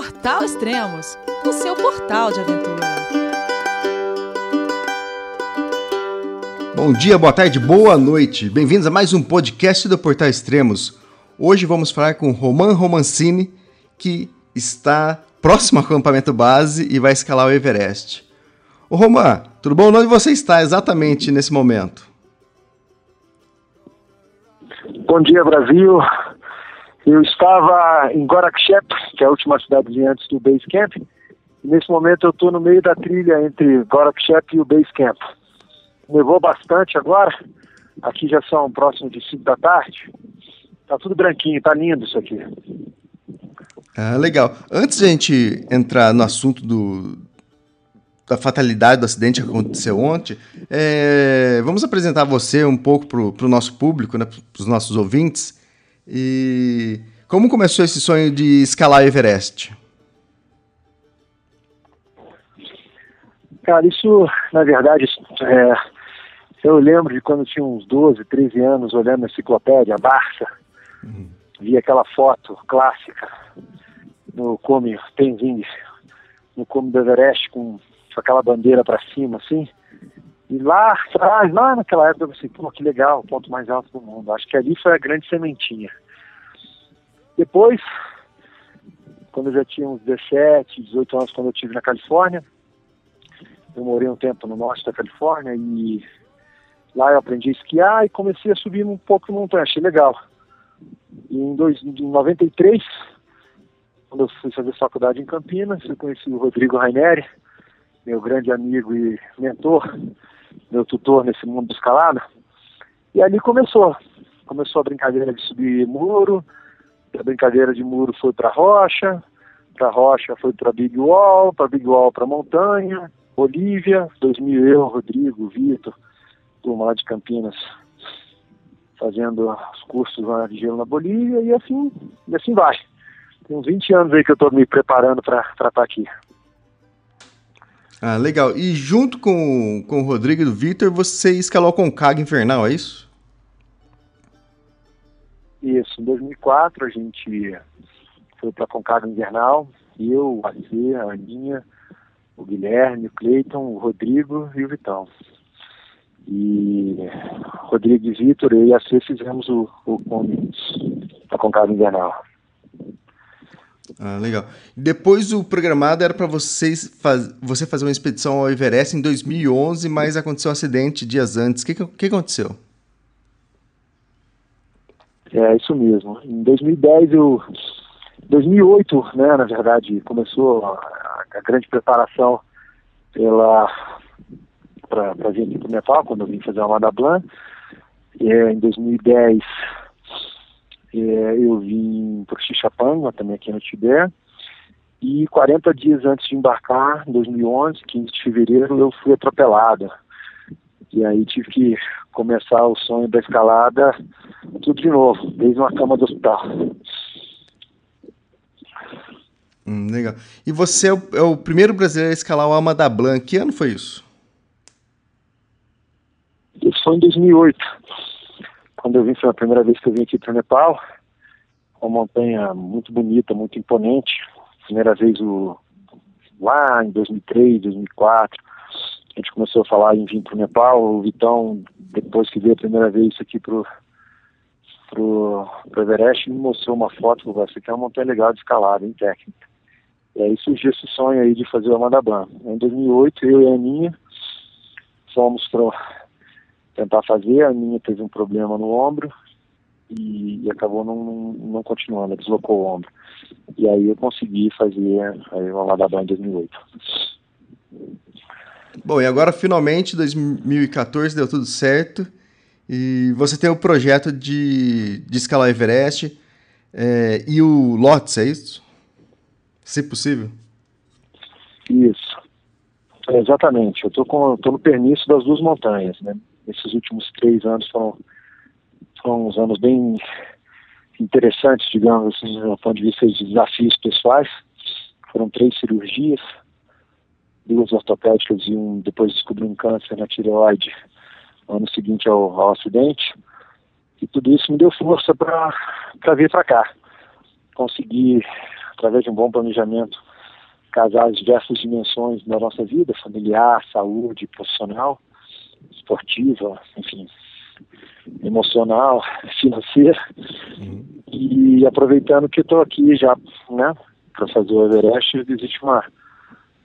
Portal Extremos, o seu portal de aventura. Bom dia, boa tarde, boa noite. Bem-vindos a mais um podcast do Portal Extremos. Hoje vamos falar com Roman Romancini, que está próximo ao acampamento base e vai escalar o Everest. Ô Roman, tudo bom? Onde você está exatamente nesse momento? Bom dia, Brasil. Eu estava em Gorakchep, que é a última cidade antes do Base Camp. Nesse momento eu estou no meio da trilha entre Gorakchep e o Base Camp. Nevou bastante agora. Aqui já são próximos de 5 da tarde. Tá tudo branquinho, tá lindo isso aqui. Ah, legal. Antes de a gente entrar no assunto do, da fatalidade do acidente que aconteceu ontem, é, vamos apresentar você um pouco para o nosso público, né, para os nossos ouvintes. E como começou esse sonho de escalar Everest? Cara, isso, na verdade, é, eu lembro de quando eu tinha uns 12, 13 anos, olhando a enciclopédia, a Barça, uhum. vi aquela foto clássica no cume Tenzing, no cume do Everest, com, com aquela bandeira para cima, assim. E lá atrás, lá naquela época, eu pensei, pô, que legal, o ponto mais alto do mundo. Acho que ali foi a grande sementinha. Depois, quando eu já tinha uns 17, 18 anos, quando eu estive na Califórnia, eu morei um tempo no norte da Califórnia e lá eu aprendi a esquiar e comecei a subir um pouco montanha, achei legal. E em, dois, em 93, quando eu fui fazer faculdade em Campinas, eu conheci o Rodrigo Raineri, meu grande amigo e mentor, meu tutor nesse mundo de escalada. E ali começou. Começou a brincadeira de subir muro, a brincadeira de muro foi para rocha, para rocha foi para Big Wall, para Big Wall para montanha, Bolívia, 2000 eu, Rodrigo, Vitor, turma lá de Campinas, fazendo os cursos lá de gelo na Bolívia e assim, e assim vai. Tem uns 20 anos aí que eu estou me preparando para estar tá aqui. Ah, legal. E junto com, com o Rodrigo e o Vitor, você escalou com o Caga Infernal, é isso? Isso, em 2004 a gente foi para a Concagua Invernal, eu, a C, a Aninha, o Guilherme, o Cleiton, o Rodrigo e o Vitão. E Rodrigo e Vitor, eu e a C fizemos o, o come da Concagua Invernal. Ah, legal. Depois o programado era para vocês faz, você fazer uma expedição ao Everest em 2011, mas aconteceu um acidente dias antes. O que, que, aconteceu? É isso mesmo. Em 2010 eu 2008, né, na verdade, começou a, a grande preparação pela para vir aqui para Nepal, quando eu vim fazer uma Madablan. É, em 2010 é, eu vim para Xixapanga, também aqui no Tibete. E 40 dias antes de embarcar, em 2011, 15 de fevereiro, eu fui atropelado. E aí tive que começar o sonho da escalada tudo de novo, desde uma cama do hospital. Hum, legal. E você é o, é o, primeiro brasileiro a escalar o Alma da Blanc. Que ano foi isso? Isso foi em 2008. Quando eu vim, foi a primeira vez que eu vim aqui para o Nepal. Uma montanha muito bonita, muito imponente. Primeira vez o, lá em 2003, 2004 a gente começou a falar em vir para o Nepal. O Vitão, depois que veio a primeira vez aqui para pro, pro Everest, me mostrou uma foto, falou, essa aqui é uma montanha legal de escalada, em técnica. E aí surgiu esse sonho aí de fazer o Amandaban. Em 2008, eu e a Aninha fomos para tentar fazer, a Aninha teve um problema no ombro e, e acabou não, não, continuando, deslocou o ombro. E aí eu consegui fazer aí, o Amandaban em 2008. Bom, e agora finalmente 2014 deu tudo certo e você tem o projeto de, de escalar o Everest é, e o Lotus, é isso? Se possível. Isso. É, exatamente. Eu estou no permisso das duas montanhas. Né? Esses últimos três anos foram, foram uns anos bem interessantes, digamos assim, do ponto de vista de desafios pessoais. Foram três cirurgias, duas ortopédicas e um, depois descobri um câncer na tireoide no ano seguinte ao, ao acidente. E tudo isso me deu força para vir para cá. Consegui através de um bom planejamento, casar as diversas dimensões da nossa vida, familiar, saúde, profissional, esportiva, enfim, emocional, financeira. Uhum. E aproveitando que estou aqui já, né, para fazer o Everest, existe uma,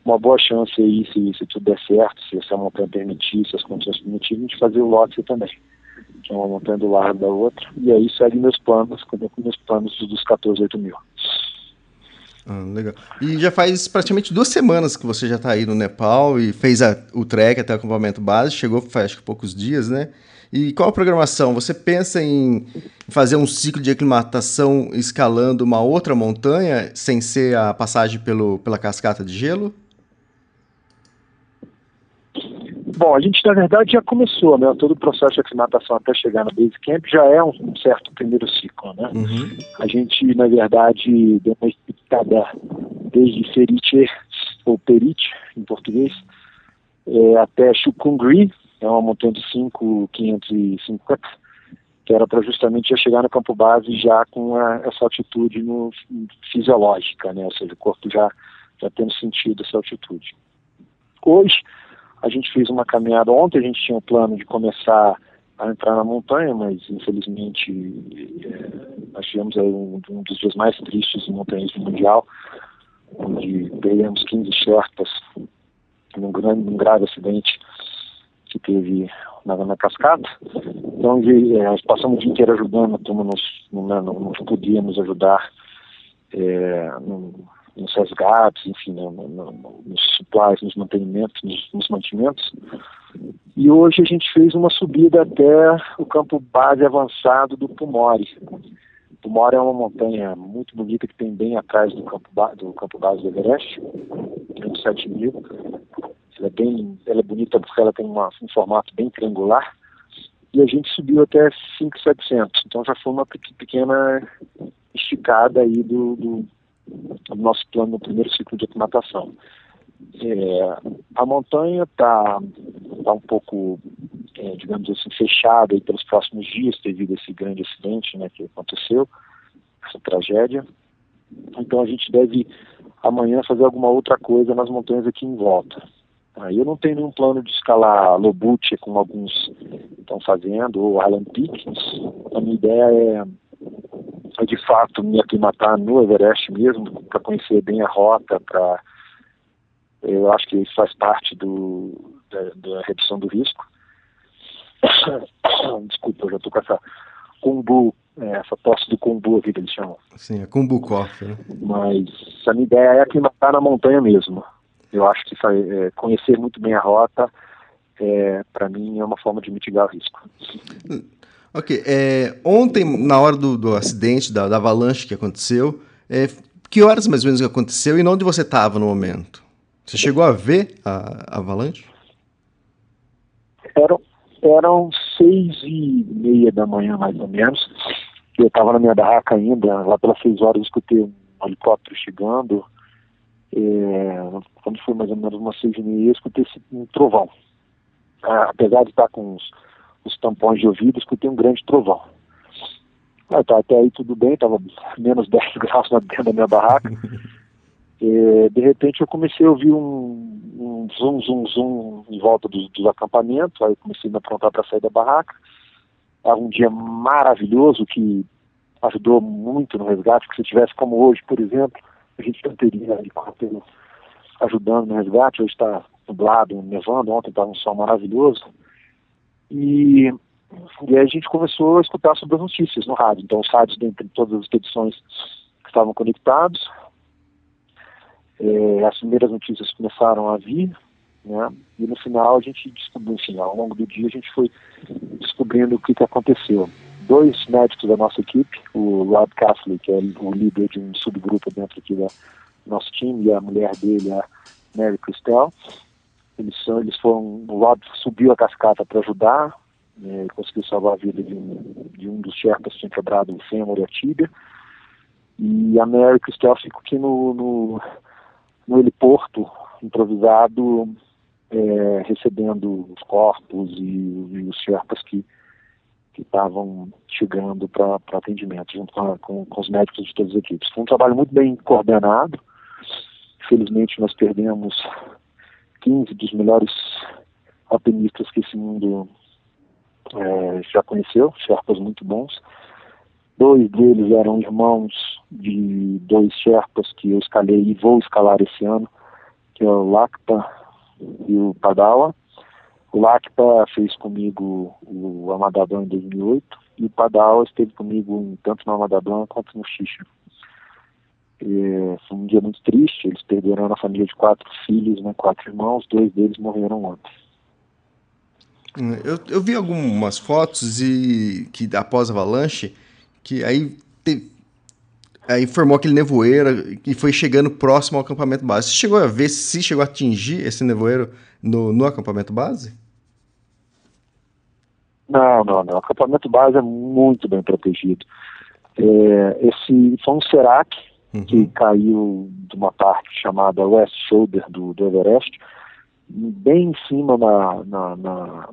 uma boa chance aí, se, se tudo der certo, se essa montanha permitir, se as condições permitirem, de fazer o Lhotse também que é uma montanha do lado da outra, e aí segue meus planos, com meus planos dos 14, 8 mil. Ah, legal. E já faz praticamente duas semanas que você já está aí no Nepal e fez a, o trek até o acampamento base, chegou faz acho que poucos dias, né? E qual a programação? Você pensa em fazer um ciclo de aclimatação escalando uma outra montanha, sem ser a passagem pelo, pela cascata de gelo? Bom, a gente na verdade já começou, né? Todo o processo de aclimatação até chegar na base camp já é um, um certo primeiro ciclo, né? Uhum. A gente na verdade deu uma esticada desde Ferite ou Perite em português é, até Chukungri, é uma montanha de 5,550 que era para justamente já chegar no campo base já com a, essa altitude no, fisiológica, né? Ou seja, o corpo já já tendo sentido essa altitude. Hoje a gente fez uma caminhada ontem, a gente tinha um plano de começar a entrar na montanha, mas infelizmente é, nós tivemos um, um, dos dias mais tristes do montanhismo mundial, onde perdemos 15 Sherpas num, grande, num grave acidente que teve na, na cascata. Então de, é, nós passamos o dia inteiro ajudando, como nós não, não, não podíamos ajudar é, nos resgates, enfim, no, no, nos supplies, nos mantenimentos, nos, nos, mantimentos. E hoje a gente fez uma subida até o campo base avançado do Pumori. Pumori é uma montanha muito bonita que tem bem atrás do campo, do campo base do Everest, uns 7 mil. Ela é, bem, ela é bonita porque ela tem uma, um formato bem triangular. E a gente subiu até 5,700. Então já foi uma pequena esticada aí do, do o nosso plano no primeiro ciclo de aclimatação. É, a montanha está tá um pouco, é, digamos assim, fechada pelos próximos dias devido a esse grande acidente né, que aconteceu, essa tragédia. Então a gente deve amanhã fazer alguma outra coisa nas montanhas aqui em volta. Aí eu não tenho nenhum plano de escalar Lobuche, como alguns estão fazendo, ou Island Peak. A minha ideia é de fato me aclimatar no Everest mesmo, para conhecer bem a rota, para eu acho que isso faz parte do, da, da redução do risco. Desculpa, eu já estou com essa kumbu, é, essa tosse do kumbu aqui que eles chamam. Sim, é kumbu coffee. Né? Mas a minha ideia é aclimatar na montanha mesmo. Eu acho que é, conhecer muito bem a rota, é, para mim, é uma forma de mitigar o risco. Ok. É, ontem, na hora do, do acidente, da, da, avalanche que aconteceu, é, que horas mais ou menos aconteceu e onde você estava no momento? Você chegou a ver a, a avalanche? Eram, eram seis e meia da manhã, mais ou menos. Eu estava na minha barraca ainda, lá pelas seis horas eu escutei um helicóptero chegando. É, quando foi mais ou menos umas seis e meia, eu escutei um trovão. Ah, apesar de estar com os os tampões de ouvido, escutei um grande trovão. Ah, tá, até aí tudo bem, estava menos 10 graus dentro da minha barraca. E, de repente eu comecei a ouvir um, um zoom, zoom, zoom em volta dos, dos acampamentos, aí comecei a me aprontar para sair da barraca. Era um dia maravilhoso que ajudou muito no resgate, porque se tivesse como hoje, por exemplo, a gente não teria ajudando no resgate, hoje está nublado, nevando, ontem estava um sol maravilhoso. E, e a gente começou a escutar sobre as notícias no rádio. Então, os rádios, dentre todas as expedições que estavam conectados, é, as primeiras notícias começaram a vir, né? E no final a gente descobriu, enfim, ao longo do dia a gente foi descobrindo o que, que aconteceu. Dois médicos da nossa equipe, o Rob Castley, que é o líder de um subgrupo dentro aqui do nosso time, e a mulher dele, a Mary Christel, eles, são, eles foram, o Rob subiu a cascata para ajudar, né, conseguiu salvar a vida de um, de um dos Sherpas que tinha quebrado o fêmur e a tíbia. E a Mary Christel ficou aqui no, no, no heliporto improvisado, é, recebendo os corpos e, e, os Sherpas que, que estavam chegando para atendimento, junto com, com, com, os médicos de todas as equipes. Foi um trabalho muito bem coordenado. Infelizmente, nós perdemos 15 dos melhores alpinistas que esse mundo é, já conheceu, Sherpas muito bons. Dois deles eram irmãos de dois Sherpas que eu escalei e vou escalar esse ano, que é o Lakpa e o Padawa. O Lakpa fez comigo o Amadablan em 2008 e o Padawa esteve comigo tanto no Amadablan quanto no Foi um dia muito triste, eles perderam a família de quatro filhos, né, quatro irmãos, dois deles morreram ontem. Eu, eu vi algumas fotos e que após a avalanche, que aí, te, aí formou aquele nevoeiro e foi chegando próximo ao acampamento base. Você chegou a ver se chegou a atingir esse nevoeiro no, no acampamento base? Não, não, não. O acampamento base é muito bem protegido. É, esse foi um Serac uhum. que caiu de uma parte chamada West Shoulder do, do Everest, bem em cima na, na, na,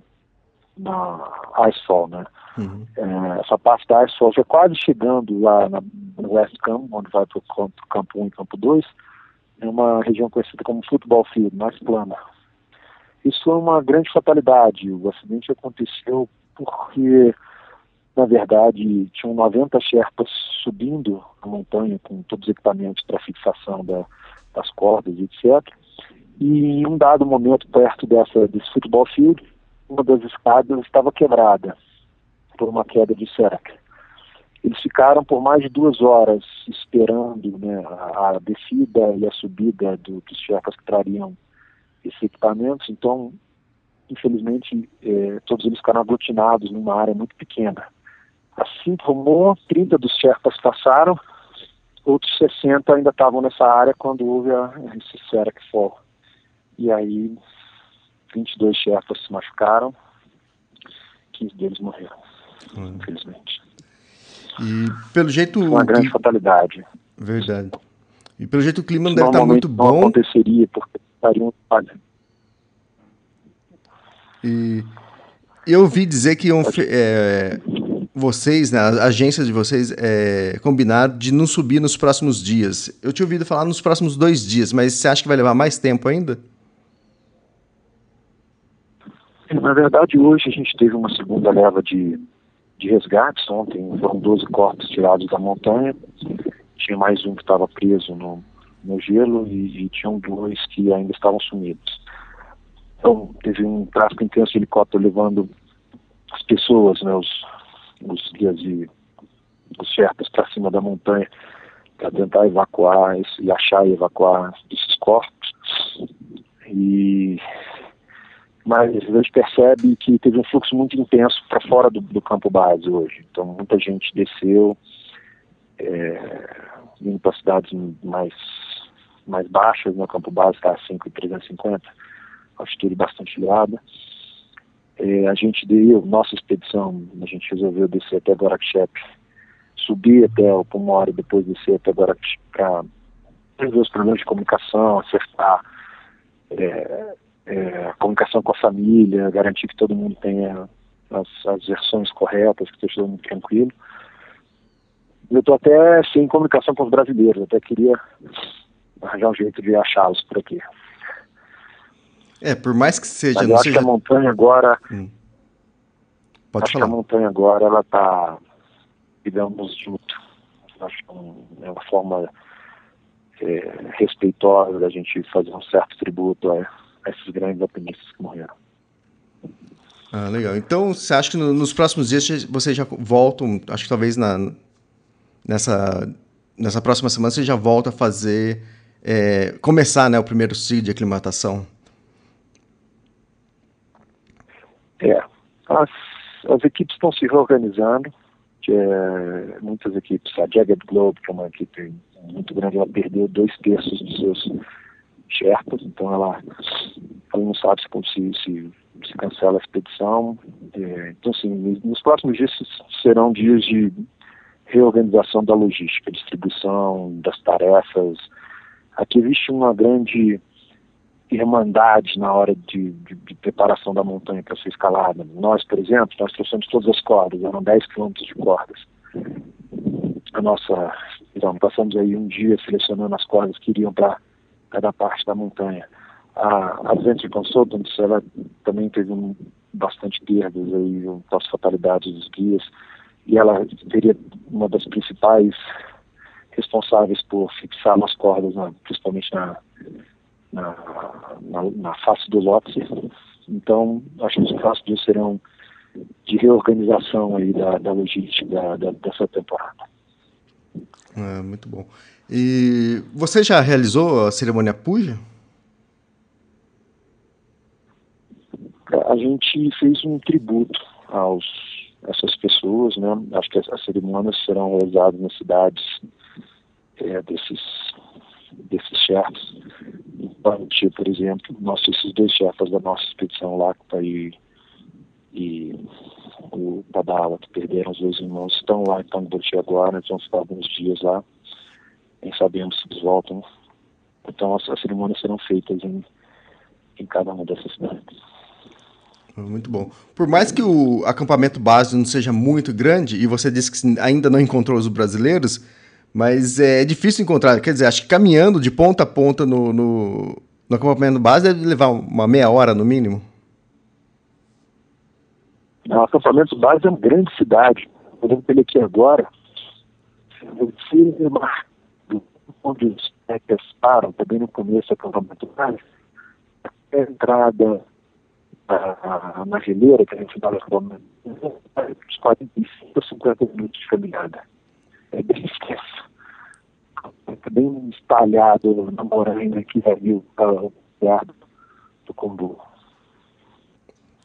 na Icefall, né? Uhum. É, essa parte da Icefall já quase chegando lá na, no West Camp, onde vai para o campo, campo 1 e campo 2, é uma região conhecida como Football Field, mais plana. Isso foi uma grande fatalidade. O acidente aconteceu porque, na verdade, tinham 90 Sherpas subindo a montanha com todos os equipamentos para fixação da, das cordas, etc. E em um dado momento, perto dessa, desse futebol field, uma das escadas estava quebrada por uma queda de cerca. Eles ficaram por mais de duas horas esperando né, a, a descida e a subida do, dos Sherpas que trariam esses equipamentos. Então, infelizmente, é, todos eles ficaram aglutinados numa área muito pequena. Assim como 30 dos Sherpas passaram, outros 60 ainda estavam nessa área quando houve a, esse Fall. E aí, 22 Sherpas se machucaram, 15 deles morreram, hum. infelizmente. E pelo jeito. Uma grande fatalidade. Verdade. E pelo jeito o clima não deve estar muito bom. Não aconteceria, porque estariam e eu ouvi dizer que iam, é, vocês, né, as agências de vocês, é, combinaram de não subir nos próximos dias. Eu tinha ouvido falar nos próximos dois dias, mas você acha que vai levar mais tempo ainda? Na verdade, hoje a gente teve uma segunda leva de, de resgates. Ontem foram 12 corpos tirados da montanha. Tinha mais um que estava preso no, no gelo e, e tinham dois que ainda estavam sumidos. Então, teve um tráfego intenso de helicóptero levando as pessoas, né, os, os guias e os Sherpas para cima da montanha para tentar evacuar e achar e evacuar esses corpos. E mas a gente percebe que teve um fluxo muito intenso para fora do, do, campo base hoje. Então muita gente desceu, é, indo para cidades mais, mais baixas, no campo base está a 5,350 altitude bastante elevada. É, a gente deu, nossa expedição, a gente resolveu descer até Gorakchep, subir até o Pomor e depois descer até Gorakchep para resolver os problemas de comunicação, acertar é, é, a comunicação com a família, garantir que todo mundo tenha as, as versões corretas, que esteja todo mundo tranquilo. Eu estou até sem comunicação com os brasileiros, até queria arranjar um jeito de achá-los por aqui. É, por mais que seja. Mas eu acho seja... que a montanha agora. Hum. Pode acho falar. que a montanha agora ela está, digamos, junto. Acho que é uma forma é, respeitosa da gente fazer um certo tributo a, a esses grandes alpinistas que morreram. Ah, legal. Então, você acha que no, nos próximos dias vocês já voltam, acho que talvez na, nessa, nessa próxima semana você já volta a fazer, é, começar né, o primeiro ciclo de aclimatação? É, as, as equipes estão se reorganizando, é, muitas equipes, a Jagged Globe, que é uma equipe muito grande, ela perdeu dois terços dos seus Sherpas, então ela, ela não sabe se, se, se cancela a expedição. É, então, assim, nos próximos dias serão dias de reorganização da logística, distribuição das tarefas. Aqui existe uma grande irmandade na hora de, de, de preparação da montanha para ser escalada. Nós, por exemplo, nós trouxemos todas as cordas, eram 10 quilômetros de cordas. A nossa, então, passamos aí um dia selecionando as cordas que iriam para cada parte da montanha. A Adventure Consultants, ela também teve um, bastante perdas aí, as fatalidades dos guias, e ela seria uma das principais responsáveis por fixar as cordas, né, principalmente na, na, na, na, face do Lotse. Então, acho que os próximos dias serão de reorganização aí da, da logística da, da, dessa temporada. É, muito bom. E você já realizou a cerimônia Puja? A gente fez um tributo aos essas pessoas, né? Acho que as cerimônias serão realizadas nas cidades é, desses desses chefes. Em Panti, por exemplo, nós esses dois chefes da nossa expedição, Lacta e, e o Padala, que perderam os dois irmãos, estão lá em Panti agora, eles vão ficar alguns dias lá, nem sabemos se eles voltam. Então as, as cerimônias serão feitas em, em cada uma dessas cidades. Muito bom. Por mais que o acampamento base não seja muito grande, e você disse que ainda não encontrou os brasileiros, mas é difícil encontrar. Quer dizer, acho que caminhando de ponta a ponta no, no, no acampamento base deve levar uma meia hora no mínimo. O acampamento base é uma grande cidade. Podemos ver aqui agora. Onde os hackers param, também no começo do acampamento base, a entrada na, na geleira, que a gente fala uns 45 ou 50 minutos de caminhada. É bem extenso. É bem espalhado na morena que vai vir o do Combu.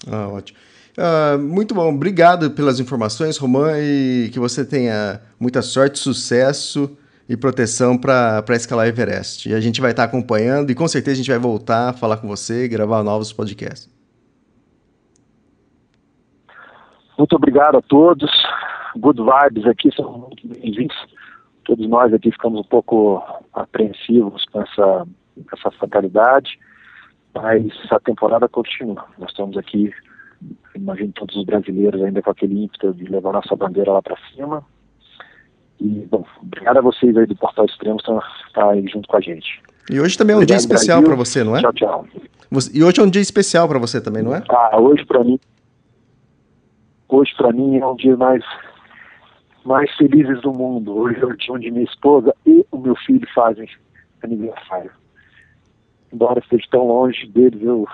Ah, ótimo. Uh, muito bom, obrigado pelas informações, Romã, e que você tenha muita sorte, sucesso e proteção para escalar Everest. E a gente vai estar acompanhando e com certeza a gente vai voltar a falar com você e gravar novos podcasts. Muito obrigado a todos. Good vibes aqui são muito bem-vindos. Todos nós aqui ficamos um pouco apreensivos com essa, essa fatalidade, mas a temporada continua. Nós estamos aqui, imagino todos os brasileiros ainda com aquele ímpeto de levar nossa bandeira lá para cima. E, bom, obrigado a vocês aí do Portal Extremo por estar aí junto com a gente. E hoje também é um obrigado, dia especial para você, não é? Tchau, tchau. E hoje é um dia especial para você também, não é? Ah, hoje para mim hoje para mim é um dia mais mais felizes do mundo. Hoje é o dia onde minha esposa e o meu filho fazem aniversário. Embora esteja tão longe deles, eu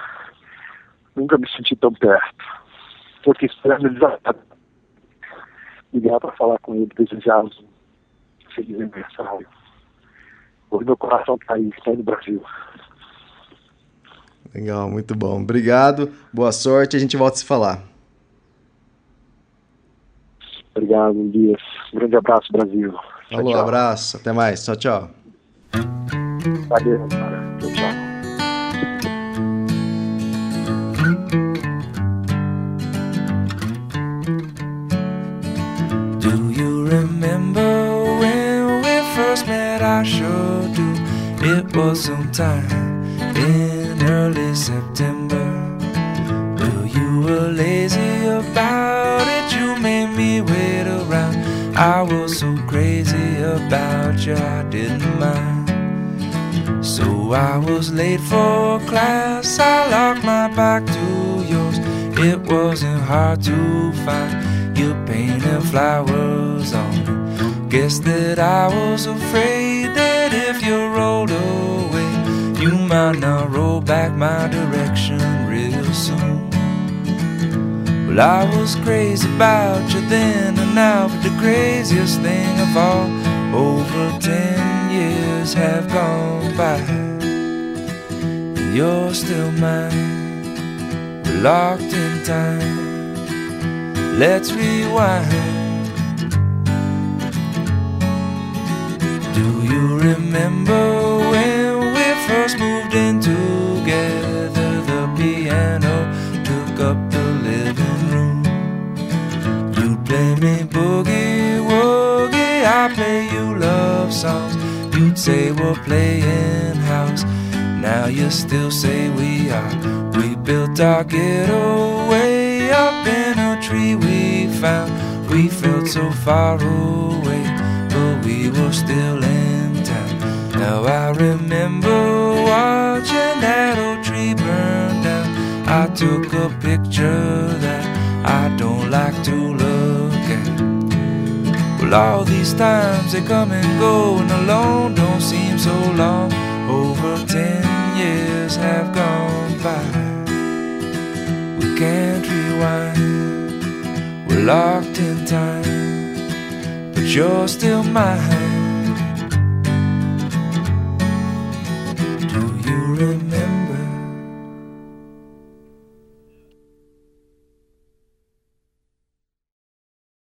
nunca me senti tão perto. Estou aqui esperando eles ligar para falar com eles, desejá-los um feliz aniversário. Hoje meu coração está aí, está aí no Brasil. Legal, muito bom. Obrigado, boa sorte, a gente volta a se falar. Obrigado, Elias. Um grande abraço, Brasil. Falou, tchau, abraço. Até mais. Tchau, tchau. Valeu, cara. Tchau, tchau. Do you remember when we first met? I sure do. It was sometime in early September. Well, you were lazy I was so crazy about you, I didn't mind. So I was late for class. I locked my back to yours. It wasn't hard to find. You painted flowers on. Guess that I was afraid that if you rolled away, you might not roll back my direction. Well, I was crazy about you then and now, but the craziest thing of all, over ten years have gone by. And you're still mine, we're locked in time. Let's rewind. Do you remember when we first moved in together? The piano me boogie woogie, I play you love songs. You'd say we're playing house. Now you still say we are. We built our ghetto up in a tree we found. We felt so far away, but we were still in town. Now I remember watching that old tree burn down. I took a picture that I don't like to look. All these times they come and go, and alone don't seem so long. Over ten years have gone by. We can't rewind, we're locked in time, but you're still mine.